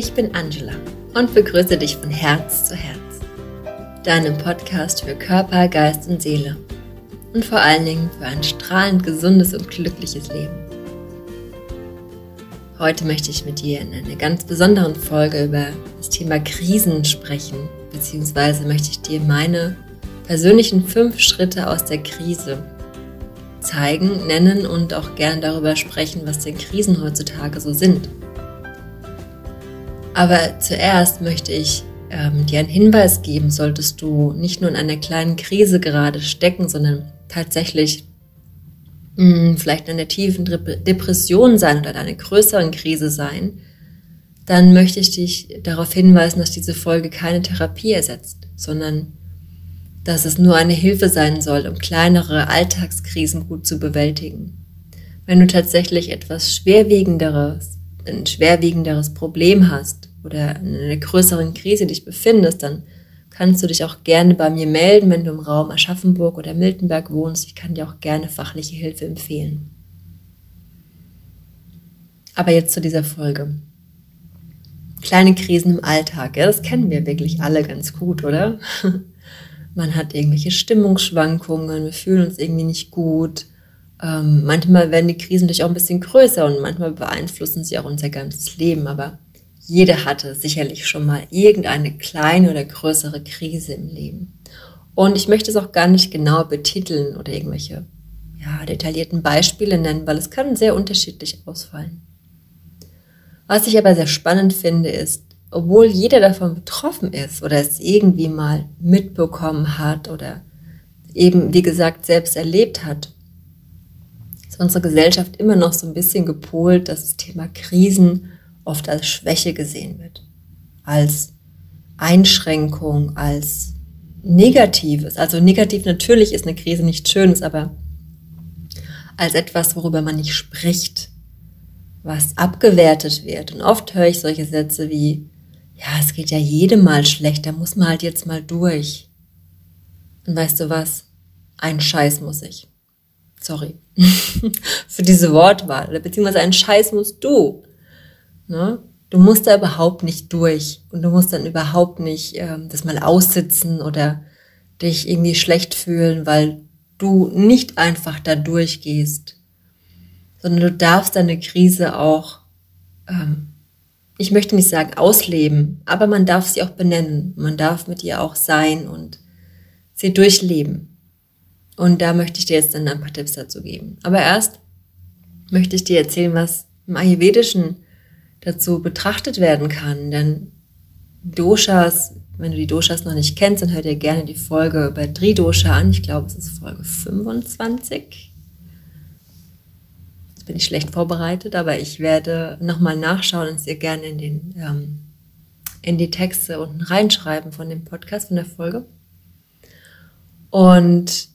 Ich bin Angela und begrüße dich von Herz zu Herz. Deinem Podcast für Körper, Geist und Seele. Und vor allen Dingen für ein strahlend gesundes und glückliches Leben. Heute möchte ich mit dir in einer ganz besonderen Folge über das Thema Krisen sprechen, beziehungsweise möchte ich dir meine persönlichen fünf Schritte aus der Krise zeigen, nennen und auch gerne darüber sprechen, was denn Krisen heutzutage so sind. Aber zuerst möchte ich ähm, dir einen Hinweis geben, solltest du nicht nur in einer kleinen Krise gerade stecken, sondern tatsächlich mh, hm, vielleicht in einer tiefen Depression sein oder in einer größeren Krise sein, dann möchte ich dich darauf hinweisen, dass diese Folge keine Therapie ersetzt, sondern dass es nur eine Hilfe sein soll, um kleinere Alltagskrisen gut zu bewältigen. Wenn du tatsächlich etwas schwerwiegenderes, ein schwerwiegenderes Problem hast oder in einer größeren Krise dich befindest, dann kannst du dich auch gerne bei mir melden, wenn du im Raum Aschaffenburg oder Miltenberg wohnst. Ich kann dir auch gerne fachliche Hilfe empfehlen. Aber jetzt zu dieser Folge. Kleine Krisen im Alltag, ja, das kennen wir wirklich alle ganz gut, oder? man hat irgendwelche Stimmungsschwankungen, wir fühlen uns irgendwie nicht gut. Ähm, manchmal werden die Krisen natürlich auch ein bisschen größer und manchmal beeinflussen sie auch unser ganzes Leben, aber jeder hatte sicherlich schon mal irgendeine kleine oder größere Krise im Leben. Und ich möchte es auch gar nicht genau betiteln oder irgendwelche ja, detaillierten Beispiele nennen, weil es kann sehr unterschiedlich ausfallen. Was ich aber sehr spannend finde, ist, obwohl jeder davon betroffen ist oder es irgendwie mal mitbekommen hat oder eben, wie gesagt, selbst erlebt hat, ist unsere Gesellschaft immer noch so ein bisschen gepolt, dass das Thema Krisen oft als Schwäche gesehen wird, als Einschränkung, als Negatives. Also negativ natürlich ist eine Krise nichts Schönes, aber als etwas, worüber man nicht spricht, was abgewertet wird. Und oft höre ich solche Sätze wie, ja, es geht ja jedem mal schlecht, da muss man halt jetzt mal durch. Und weißt du was? Ein Scheiß muss ich. Sorry. Für diese Wortwahl. Beziehungsweise ein Scheiß musst du. Ne? Du musst da überhaupt nicht durch. Und du musst dann überhaupt nicht ähm, das mal aussitzen oder dich irgendwie schlecht fühlen, weil du nicht einfach da durchgehst. Sondern du darfst deine Krise auch ähm, ich möchte nicht sagen ausleben, aber man darf sie auch benennen. Man darf mit ihr auch sein und sie durchleben. Und da möchte ich dir jetzt dann ein paar Tipps dazu geben. Aber erst möchte ich dir erzählen, was im Ayurvedischen dazu betrachtet werden kann. Denn Doshas, wenn du die Doshas noch nicht kennst, dann hör dir gerne die Folge über Dridosha an. Ich glaube, es ist Folge 25 bin ich schlecht vorbereitet, aber ich werde nochmal nachschauen und es dir gerne in, den, ähm, in die Texte unten reinschreiben von dem Podcast, von der Folge. Und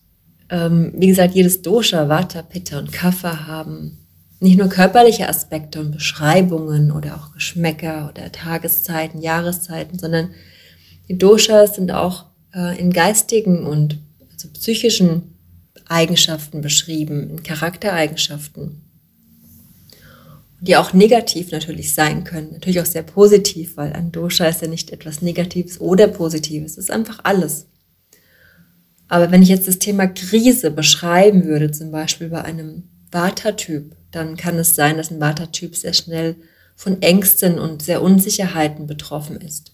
ähm, wie gesagt, jedes Dosha, Vata, Pitta und Kapha haben nicht nur körperliche Aspekte und Beschreibungen oder auch Geschmäcker oder Tageszeiten, Jahreszeiten, sondern die Doshas sind auch äh, in geistigen und also psychischen Eigenschaften beschrieben, in Charaktereigenschaften die auch negativ natürlich sein können, natürlich auch sehr positiv, weil ein Dosha ist ja nicht etwas Negatives oder Positives, es ist einfach alles. Aber wenn ich jetzt das Thema Krise beschreiben würde, zum Beispiel bei einem Vata-Typ, dann kann es sein, dass ein Vata-Typ sehr schnell von Ängsten und sehr Unsicherheiten betroffen ist.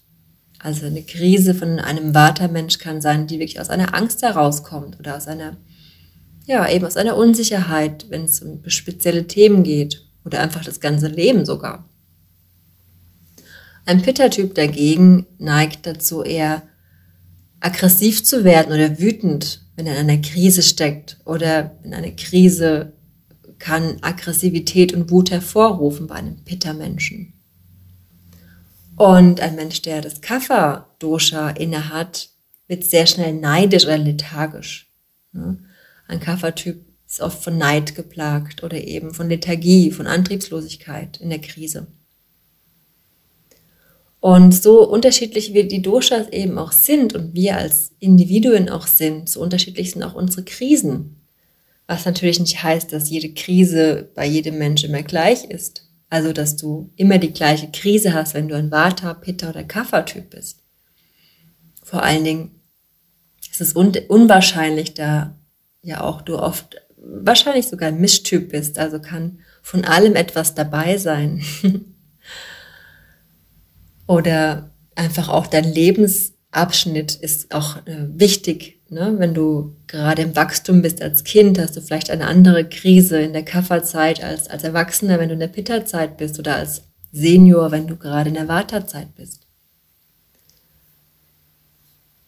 Also eine Krise von einem Vata-Mensch kann sein, die wirklich aus einer Angst herauskommt oder aus einer, ja, eben aus einer Unsicherheit, wenn es um spezielle Themen geht oder einfach das ganze Leben sogar. Ein Pitta-Typ dagegen neigt dazu eher aggressiv zu werden oder wütend, wenn er in einer Krise steckt oder in einer Krise kann Aggressivität und Wut hervorrufen bei einem Pitta-Menschen. Und ein Mensch, der das Kapha-Dosha innehat, wird sehr schnell neidisch oder lethargisch. Ein Kapha-Typ ist oft von Neid geplagt oder eben von Lethargie, von Antriebslosigkeit in der Krise. Und so unterschiedlich wie die Doshas eben auch sind und wir als Individuen auch sind, so unterschiedlich sind auch unsere Krisen. Was natürlich nicht heißt, dass jede Krise bei jedem Menschen immer gleich ist. Also, dass du immer die gleiche Krise hast, wenn du ein Vata, Pitta oder Kapha-Typ bist. Vor allen Dingen ist es un unwahrscheinlich, da ja auch du oft wahrscheinlich sogar ein Mischtyp bist. Also kann von allem etwas dabei sein. oder einfach auch dein Lebensabschnitt ist auch äh, wichtig Ne? Wenn du gerade im Wachstum bist als Kind, hast du vielleicht eine andere Krise in der Kafferzeit als als Erwachsener, wenn du in der Pitta-Zeit bist oder als Senior, wenn du gerade in der Vata-Zeit bist.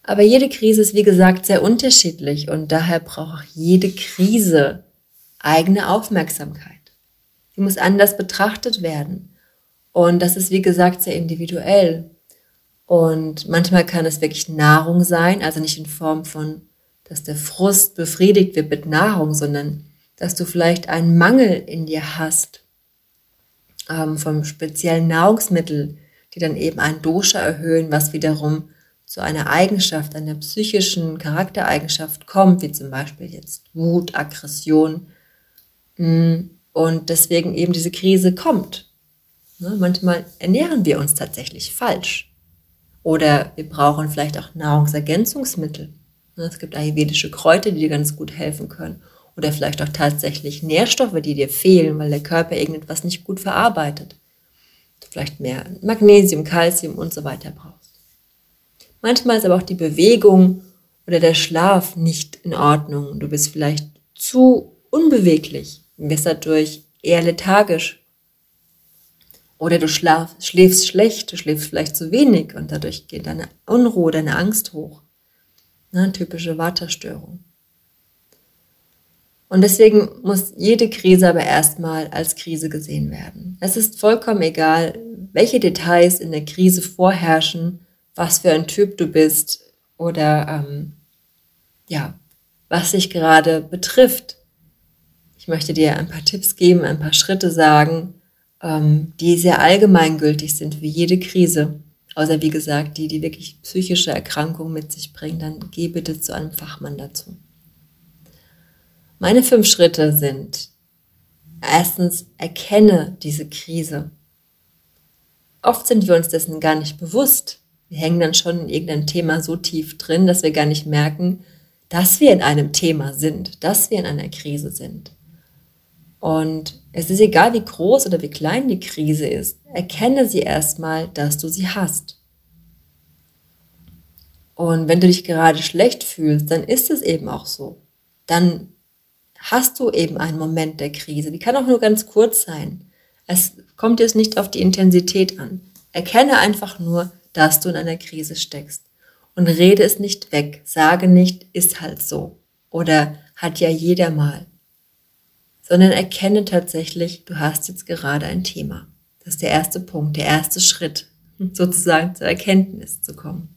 Aber jede Krise ist, wie gesagt, sehr unterschiedlich und daher braucht jede Krise eigene Aufmerksamkeit. Sie muss anders betrachtet werden. Und das ist, wie gesagt, sehr individuell. Und manchmal kann es wirklich Nahrung sein, also nicht in Form von, dass der Frust befriedigt wird mit Nahrung, sondern dass du vielleicht einen Mangel in dir hast ähm, vom speziellen Nahrungsmittel, die dann eben ein Dosha erhöhen, was wiederum zu einer Eigenschaft, einer psychischen Charaktereigenschaft kommt, wie zum Beispiel jetzt Wut, Aggression. Mm, und deswegen eben diese Krise kommt. Ne, manchmal ernähren wir uns tatsächlich falsch. Oder wir brauchen vielleicht auch Nahrungsergänzungsmittel. Ne, es gibt ayurvedische Kräuter, die dir ganz gut helfen können. Oder vielleicht auch tatsächlich Nährstoffe, die dir fehlen, weil der Körper irgendetwas nicht gut verarbeitet. Vielleicht mehr Magnesium, Kalzium und so weiter brauchst. Manchmal ist aber auch die Bewegung oder der Schlaf nicht in Ordnung. Du bist vielleicht zu unbeweglich, bist dadurch eher lethargisch oder du schlaf, schläfst schlecht, du schläfst vielleicht zu wenig und dadurch geht deine Unruhe, deine Angst hoch. Ne, typische Waterstörung. Und deswegen muss jede Krise aber erstmal als Krise gesehen werden. Es ist vollkommen egal, welche Details in der Krise vorherrschen, was für ein Typ du bist oder ähm, ja, was dich gerade betrifft. Ich möchte dir ein paar Tipps geben, ein paar Schritte sagen, die sehr allgemeingültig sind für jede Krise. Außer wie gesagt, die, die wirklich psychische Erkrankungen mit sich bringen, dann geh bitte zu einem Fachmann dazu. Meine fünf Schritte sind, erstens, erkenne diese Krise. Oft sind wir uns dessen gar nicht bewusst. Wir hängen dann schon in irgendeinem Thema so tief drin, dass wir gar nicht merken, dass wir in einem Thema sind, dass wir in einer Krise sind. Und es ist egal, wie groß oder wie klein die Krise ist, erkenne sie erstmal, dass du sie hast. Und wenn du dich gerade schlecht fühlst, dann ist es eben auch so. Dann hast du eben einen Moment der Krise. Die kann auch nur ganz kurz sein. Es kommt jetzt nicht auf die Intensität an. Erkenne einfach nur, dass du in einer Krise steckst. Und rede es nicht weg. Sage nicht, ist halt so. Oder hat ja jeder mal sondern erkenne tatsächlich, du hast jetzt gerade ein Thema. Das ist der erste Punkt, der erste Schritt, sozusagen zur Erkenntnis zu kommen.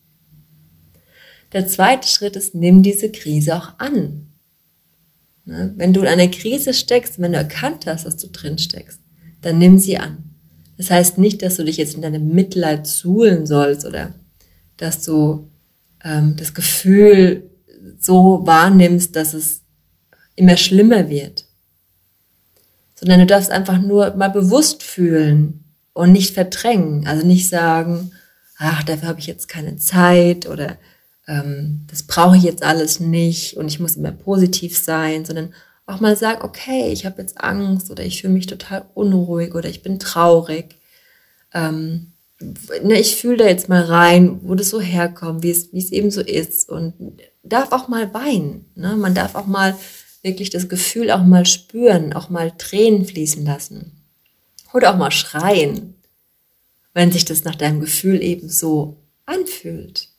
Der zweite Schritt ist, nimm diese Krise auch an. Ne? Wenn du in einer Krise steckst, wenn du erkannt hast, dass du drin steckst, dann nimm sie an. Das heißt nicht, dass du dich jetzt in deinem Mitleid suhlen sollst oder dass du ähm, das Gefühl so wahrnimmst, dass es immer schlimmer wird sondern du darfst einfach nur mal bewusst fühlen und nicht verdrängen. Also nicht sagen, ach, dafür habe ich jetzt keine Zeit oder ähm, das brauche ich jetzt alles nicht und ich muss immer positiv sein, sondern auch mal sagen, okay, ich habe jetzt Angst oder ich fühle mich total unruhig oder ich bin traurig. Ähm, ne, ich fühle da jetzt mal rein, wo das so herkommt, wie es, wie es eben so ist und darf auch mal weinen. Ne? Man darf auch mal wirklich das Gefühl auch mal spüren, auch mal Tränen fließen lassen. Oder auch mal schreien, wenn sich das nach deinem Gefühl eben so anfühlt.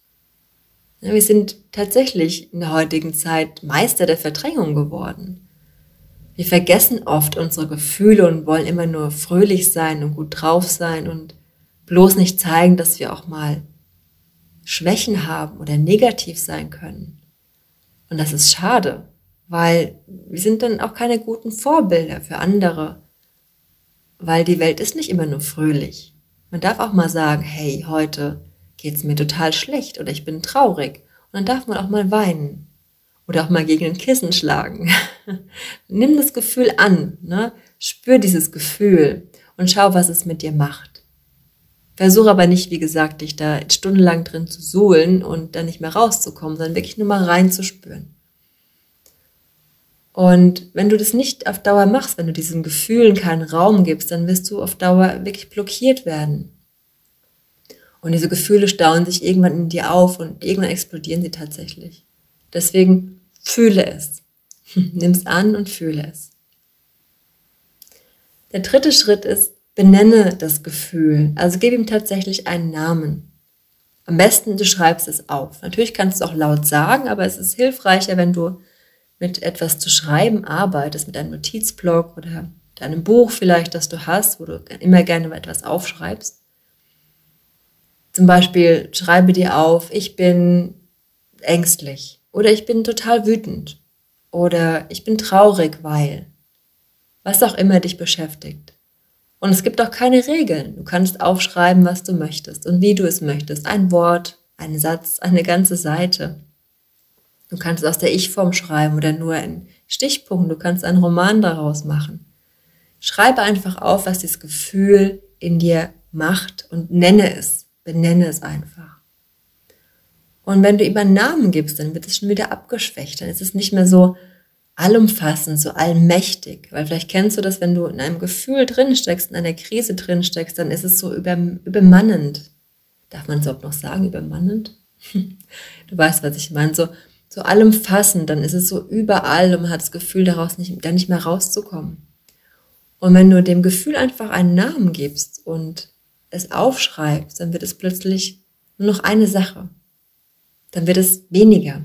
Wir sind tatsächlich in der heutigen Zeit Meister der Verdrängung geworden. Wir vergessen oft unsere Gefühle und wollen immer nur fröhlich sein und gut drauf sein und bloß nicht zeigen, dass wir auch mal Schwächen haben oder negativ sein können. Und das ist schade weil wir sind dann auch keine guten Vorbilder für andere, weil die Welt ist nicht immer nur fröhlich. Man darf auch mal sagen, hey, heute geht's mir total schlecht oder ich bin traurig. Und dann darf man auch mal weinen oder auch mal gegen ein Kissen schlagen. Nimm das Gefühl an, ne? spür dieses Gefühl und schau, was es mit dir macht. Versuche aber nicht, wie gesagt, dich da stundenlang drin zu suhlen und dann nicht mehr rauszukommen, sondern wirklich nur mal reinzuspüren. Und wenn du das nicht auf Dauer machst, wenn du diesen Gefühlen keinen Raum gibst, dann wirst du auf Dauer wirklich blockiert werden. Und diese Gefühle stauen sich irgendwann in dir auf und irgendwann explodieren sie tatsächlich. Deswegen fühle es. Nimm es an und fühle es. Der dritte Schritt ist, benenne das Gefühl. Also gib ihm tatsächlich einen Namen. Am besten du schreibst es auf. Natürlich kannst du auch laut sagen, aber es ist hilfreicher, wenn du mit etwas zu schreiben arbeitest, mit einem Notizblock oder deinem Buch vielleicht, das du hast, wo du immer gerne mal etwas aufschreibst. Zum Beispiel schreibe dir auf, ich bin ängstlich oder ich bin total wütend oder ich bin traurig, weil was auch immer dich beschäftigt. Und es gibt auch keine Regeln. Du kannst aufschreiben, was du möchtest und wie du es möchtest. Ein Wort, ein Satz, eine ganze Seite. Du kannst es aus der Ich-Form schreiben oder nur in Stichpunkten. Du kannst einen Roman daraus machen. Schreibe einfach auf, was dieses Gefühl in dir macht und nenne es. Benenne es einfach. Und wenn du ihm einen Namen gibst, dann wird es schon wieder abgeschwächt. Dann ist es nicht mehr so, allumfassend, so allmächtig. Weil vielleicht kennst du das, wenn du in einem Gefühl drin steckst, in einer Krise drin steckst, dann ist es so über, übermannend. Darf man es überhaupt noch sagen, übermannend? du weißt, was ich meine. So, so allumfassend, dann ist es so überall und man hat das Gefühl, daraus nicht, da nicht mehr rauszukommen. Und wenn du dem Gefühl einfach einen Namen gibst und es aufschreibst, dann wird es plötzlich nur noch eine Sache. Dann wird es weniger.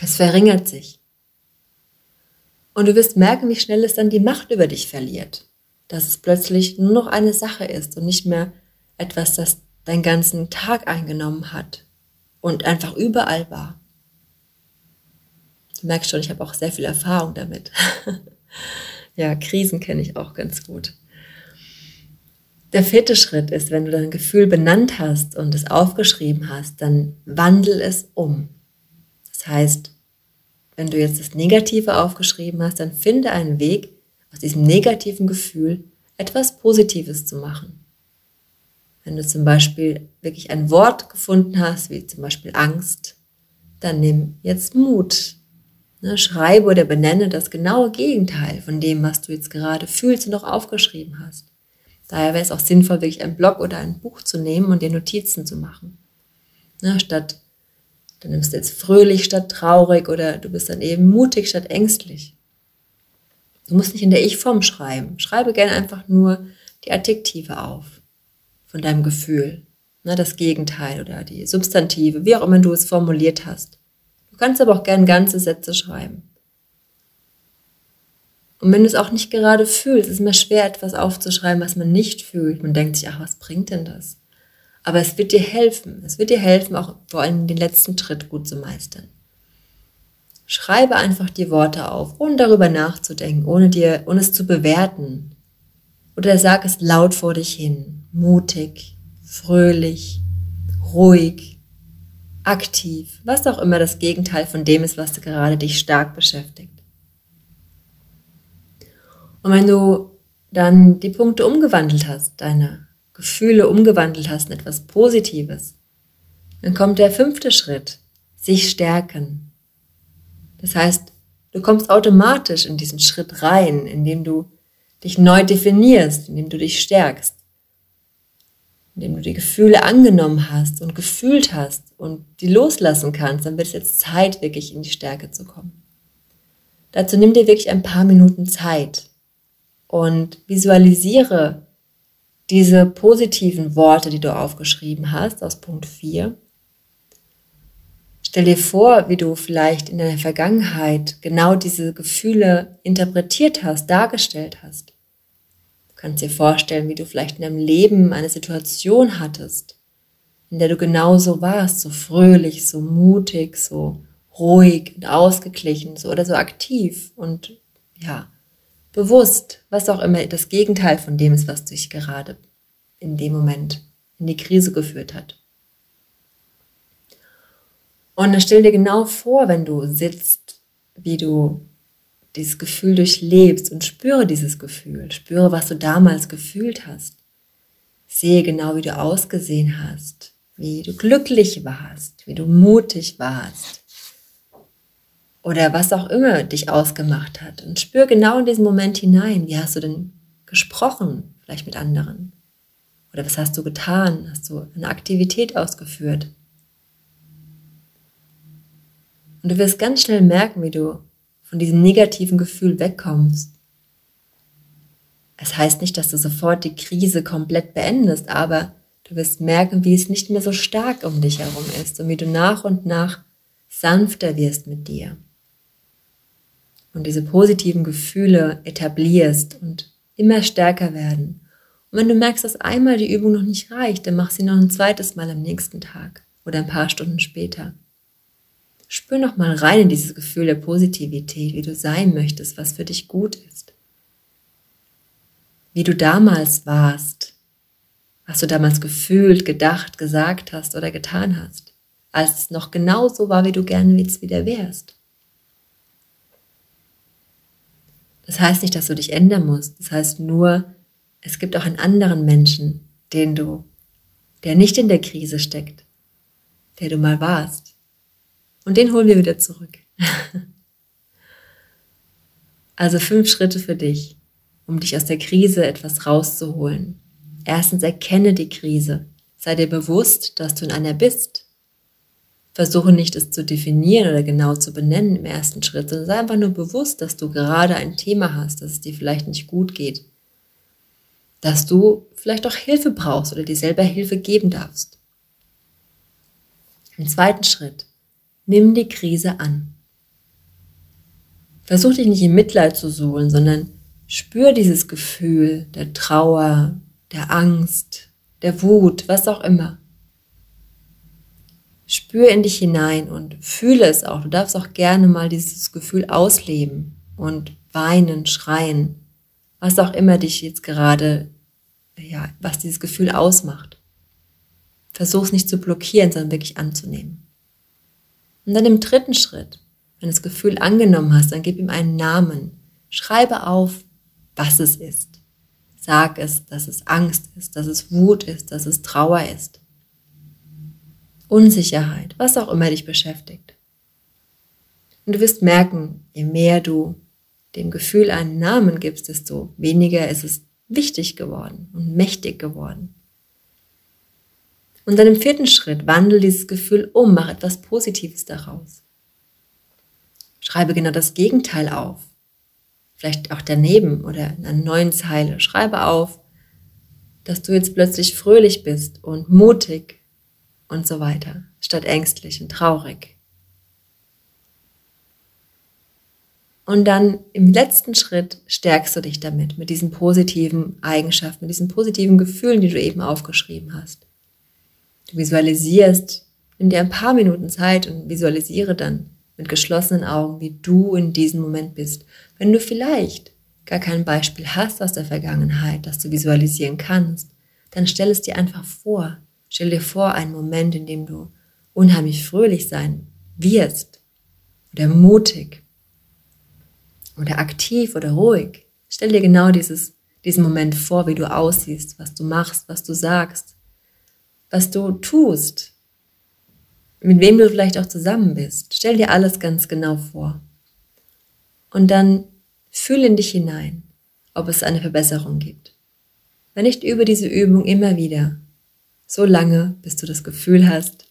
Es verringert sich. Und du wirst merken, wie schnell es dann die Macht über dich verliert. Dass es plötzlich nur noch eine Sache ist und nicht mehr etwas, das deinen ganzen Tag eingenommen hat und einfach überall war. Du merkst schon, ich habe auch sehr viel Erfahrung damit. ja, Krisen kenne ich auch ganz gut. Der vierte Schritt ist, wenn du dein Gefühl benannt hast und es aufgeschrieben hast, dann wandel es um. Das heißt, wenn du jetzt das Negative aufgeschrieben hast, dann finde einen Weg, aus diesem negativen Gefühl etwas Positives zu machen. Wenn du zum Beispiel wirklich ein Wort gefunden hast, wie zum Beispiel Angst, dann nimm jetzt Mut. Ne, schreibe oder benenne das genaue Gegenteil von dem, was du jetzt gerade fühlst und auch aufgeschrieben hast. Daher wäre es auch sinnvoll, wirklich ein Blog oder ein Buch zu nehmen und dir Notizen zu machen. Ne, statt Du nimmst jetzt fröhlich statt traurig oder du bist dann eben mutig statt ängstlich. Du musst nicht in der Ich-Form schreiben. Schreibe gerne einfach nur die Adjektive auf von deinem Gefühl. Ne, das Gegenteil oder die Substantive, wie auch immer du es formuliert hast. Du kannst aber auch gerne ganze Sätze schreiben. Und wenn du es auch nicht gerade fühlst, ist es mir schwer, etwas aufzuschreiben, was man nicht fühlt. Man denkt sich, ach, was bringt denn das? Aber es wird dir helfen. Es wird dir helfen, auch vor allem den letzten Schritt gut zu meistern. Schreibe einfach die Worte auf, ohne darüber nachzudenken, ohne dir, ohne es zu bewerten. Oder sag es laut vor dich hin. Mutig, fröhlich, ruhig, aktiv, was auch immer das Gegenteil von dem ist, was gerade dich stark beschäftigt. Und wenn du dann die Punkte umgewandelt hast, deine Gefühle umgewandelt hast in etwas Positives, dann kommt der fünfte Schritt, sich stärken. Das heißt, du kommst automatisch in diesen Schritt rein, indem du dich neu definierst, indem du dich stärkst, indem du die Gefühle angenommen hast und gefühlt hast und die loslassen kannst, dann wird es jetzt Zeit, wirklich in die Stärke zu kommen. Dazu nimm dir wirklich ein paar Minuten Zeit und visualisiere diese positiven Worte, die du aufgeschrieben hast aus Punkt 4. Stell dir vor, wie du vielleicht in deiner Vergangenheit genau diese Gefühle interpretiert hast, dargestellt hast. Kannst dir vorstellen, wie du vielleicht in deinem Leben eine Situation hattest, in der du genauso warst, so fröhlich, so mutig, so ruhig und ausgeglichen, so oder so aktiv und ja, bewusst, was auch immer das Gegenteil von dem ist, was dich gerade in dem Moment in die Krise geführt hat. Und dann stell dir genau vor, wenn du sitzt, wie du dieses Gefühl durchlebst und spüre dieses Gefühl. Spüre, was du damals gefühlt hast. Sehe genau, wie du ausgesehen hast, wie du glücklich warst, wie du mutig warst. Oder was auch immer dich ausgemacht hat. Und spür genau in diesen Moment hinein. Wie hast du denn gesprochen, vielleicht mit anderen? Oder was hast du getan? Hast du eine Aktivität ausgeführt? Und du wirst ganz schnell merken, wie du von diesem negativen Gefühl wegkommst. Es heißt nicht, dass du sofort die Krise komplett beendest, aber du wirst merken, wie es nicht mehr so stark um dich herum ist und wie du nach und nach sanfter wirst mit dir. Und diese positiven Gefühle etablierst und immer stärker werden. Und wenn du merkst, dass einmal die Übung noch nicht reicht, dann mach sie noch ein zweites Mal am nächsten Tag oder ein paar Stunden später. Spür noch mal rein in dieses Gefühl der Positivität, wie du sein möchtest, was für dich gut ist. Wie du damals warst, was du damals gefühlt, gedacht, gesagt hast oder getan hast, als es noch genau so war, wie du gerne jetzt wieder wärst. Das heißt nicht, dass du dich ändern musst. Das heißt nur, es gibt auch einen anderen Menschen, den du, der nicht in der Krise steckt, der du mal warst und den holen wir wieder zurück. also fünf Schritte für dich, um dich aus der Krise etwas rauszuholen. Erstens erkenne die Krise. Sei dir bewusst, dass du in einer bist. Versuche nicht, es zu definieren oder genau zu benennen im ersten Schritt, sondern sei einfach nur bewusst, dass du gerade ein Thema hast, dass es dir vielleicht nicht gut geht. Dass du vielleicht auch Hilfe brauchst oder dir selber Hilfe geben darfst. Im zweiten Schritt, Nimm die Krise an. Versuch dich nicht in Mitleid zu suhlen, sondern spür dieses Gefühl der Trauer, der Angst, der Wut, was auch immer. Spür in dich hinein und fühle es auch. Du darfst auch gerne mal dieses Gefühl ausleben und weinen, schreien, was auch immer dich jetzt gerade, ja, was dieses Gefühl ausmacht. Versuch es nicht zu blockieren, sondern wirklich anzunehmen. Und dann im dritten Schritt, wenn du das Gefühl angenommen hast, dann gib ihm einen Namen. Schreibe auf, was es ist. Sag es, dass es Angst ist, dass es Wut ist, dass es Trauer ist. Unsicherheit, was auch immer dich beschäftigt. Und du wirst merken, je mehr du dem Gefühl einen Namen gibst, desto weniger ist es wichtig geworden und mächtig geworden. Und dann im vierten Schritt wandel dieses Gefühl um, mach etwas Positives daraus. Schreibe genau das Gegenteil auf. Vielleicht auch daneben oder in einer neuen Zeile. Schreibe auf, dass du jetzt plötzlich fröhlich bist und mutig und so weiter, statt ängstlich und traurig. Und dann im letzten Schritt stärkst du dich damit, mit diesen positiven Eigenschaften, mit diesen positiven Gefühlen, die du eben aufgeschrieben hast. Du visualisierst, nimm dir ein paar Minuten Zeit und visualisiere dann mit geschlossenen Augen, wie du in diesem Moment bist. Wenn du vielleicht gar kein Beispiel hast aus der Vergangenheit, das du visualisieren kannst, dann stell es dir einfach vor. Stell dir vor einen Moment, in dem du unheimlich fröhlich sein wirst oder mutig oder aktiv oder ruhig. Stell dir genau dieses, diesen Moment vor, wie du aussiehst, was du machst, was du sagst was du tust, mit wem du vielleicht auch zusammen bist. Stell dir alles ganz genau vor. Und dann fühl in dich hinein, ob es eine Verbesserung gibt. Wenn nicht über diese Übung immer wieder, so lange, bis du das Gefühl hast,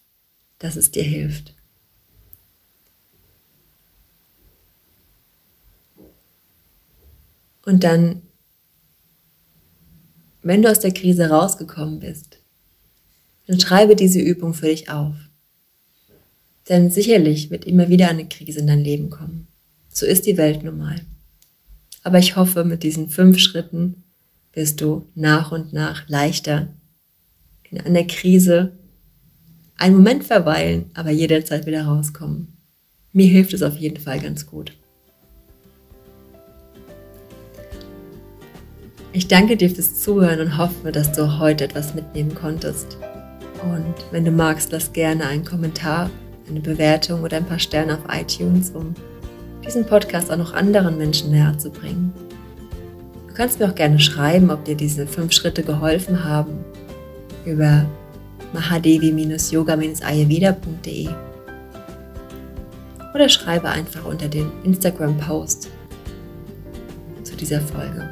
dass es dir hilft. Und dann, wenn du aus der Krise rausgekommen bist, dann schreibe diese Übung für dich auf. Denn sicherlich wird immer wieder eine Krise in dein Leben kommen. So ist die Welt nun mal. Aber ich hoffe, mit diesen fünf Schritten wirst du nach und nach leichter in einer Krise einen Moment verweilen, aber jederzeit wieder rauskommen. Mir hilft es auf jeden Fall ganz gut. Ich danke dir fürs Zuhören und hoffe, dass du heute etwas mitnehmen konntest. Und wenn du magst, lass gerne einen Kommentar, eine Bewertung oder ein paar Sterne auf iTunes, um diesen Podcast auch noch anderen Menschen näher zu bringen. Du kannst mir auch gerne schreiben, ob dir diese fünf Schritte geholfen haben über mahadevi-yoga-ayurveda.de oder schreibe einfach unter den Instagram-Post zu dieser Folge.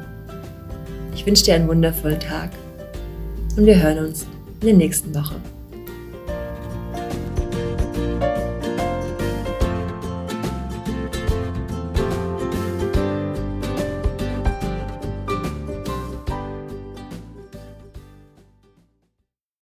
Ich wünsche dir einen wundervollen Tag und wir hören uns in der nächsten Woche.